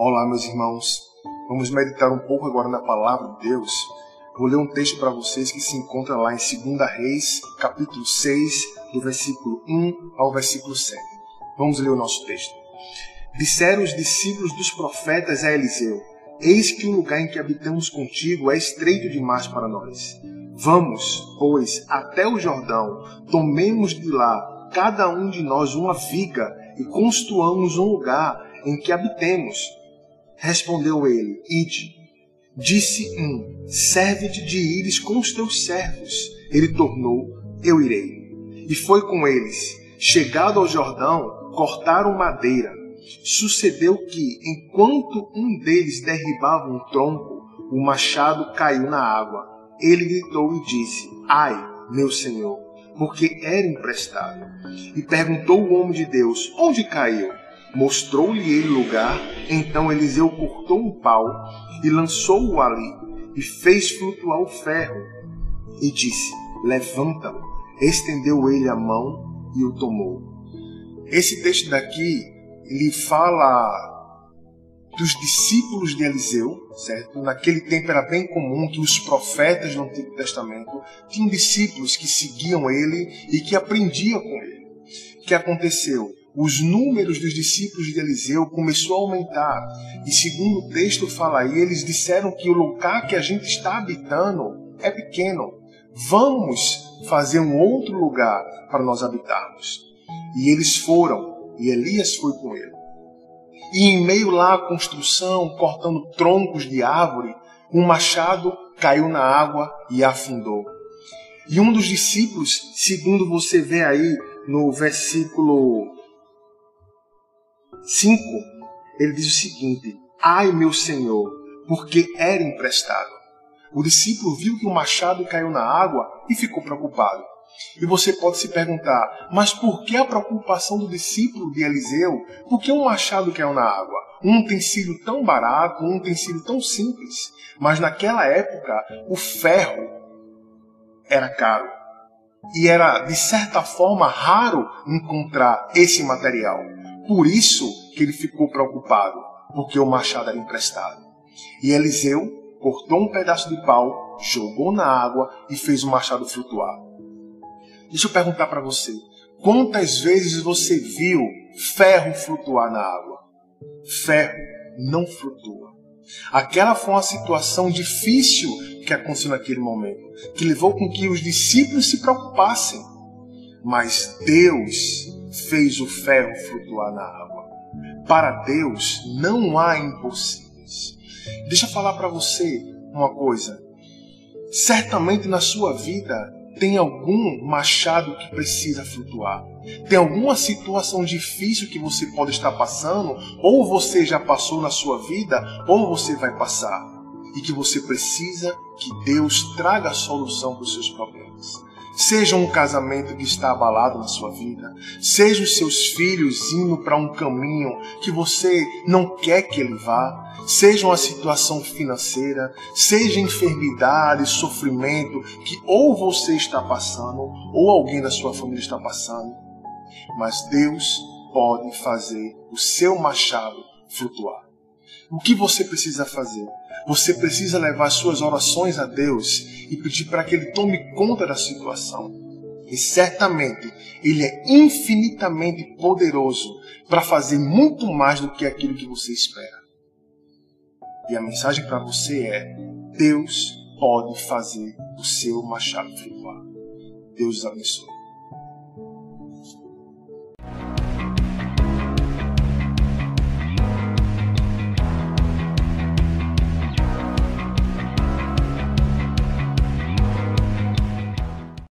Olá, meus irmãos. Vamos meditar um pouco agora na palavra de Deus. Vou ler um texto para vocês que se encontra lá em 2 Reis, capítulo 6, do versículo 1 ao versículo 7. Vamos ler o nosso texto. Disseram os discípulos dos profetas a Eliseu: Eis que o lugar em que habitamos contigo é estreito demais para nós. Vamos, pois, até o Jordão, tomemos de lá cada um de nós uma viga e construamos um lugar em que habitemos Respondeu ele: Ide. Disse um: Serve-te de ires com os teus servos. Ele tornou: Eu irei. E foi com eles. Chegado ao Jordão, cortaram madeira. Sucedeu que, enquanto um deles derribava um tronco, o machado caiu na água. Ele gritou e disse: Ai, meu senhor, porque era emprestado. E perguntou o homem de Deus: Onde caiu? Mostrou-lhe ele lugar, então Eliseu cortou um pau e lançou-o ali, e fez flutuar o ferro, e disse: Levanta-o. Estendeu ele a mão e o tomou. Esse texto daqui, ele fala dos discípulos de Eliseu, certo? Naquele tempo era bem comum que os profetas do Antigo Testamento tinham discípulos que seguiam ele e que aprendiam com ele. O que aconteceu? Os números dos discípulos de Eliseu começou a aumentar. E segundo o texto fala aí, eles disseram que o lugar que a gente está habitando é pequeno. Vamos fazer um outro lugar para nós habitarmos. E eles foram, e Elias foi com ele. E em meio lá à construção, cortando troncos de árvore, um machado caiu na água e afundou. E um dos discípulos, segundo você vê aí no versículo 5, ele diz o seguinte: Ai, meu senhor, porque era emprestado. O discípulo viu que o machado caiu na água e ficou preocupado. E você pode se perguntar, mas por que a preocupação do discípulo de Eliseu? Por que um machado caiu na água? Um utensílio tão barato, um utensílio tão simples. Mas naquela época, o ferro era caro. E era, de certa forma, raro encontrar esse material. Por isso que ele ficou preocupado, porque o machado era emprestado. E Eliseu cortou um pedaço de pau, jogou na água e fez o machado flutuar. Deixa eu perguntar para você: quantas vezes você viu ferro flutuar na água? Ferro não flutua. Aquela foi uma situação difícil que aconteceu naquele momento, que levou com que os discípulos se preocupassem. Mas Deus fez o ferro flutuar na água. Para Deus não há impossíveis. Deixa eu falar para você uma coisa. Certamente na sua vida tem algum machado que precisa flutuar. Tem alguma situação difícil que você pode estar passando, ou você já passou na sua vida, ou você vai passar. E que você precisa que Deus traga a solução para os seus problemas. Seja um casamento que está abalado na sua vida, seja os seus filhos indo para um caminho que você não quer que ele vá, seja uma situação financeira, seja enfermidade, sofrimento que ou você está passando ou alguém da sua família está passando. Mas Deus pode fazer o seu machado flutuar. O que você precisa fazer? Você precisa levar suas orações a Deus e pedir para que Ele tome conta da situação. E certamente Ele é infinitamente poderoso para fazer muito mais do que aquilo que você espera. E a mensagem para você é: Deus pode fazer o seu machado flutuar. Deus abençoe.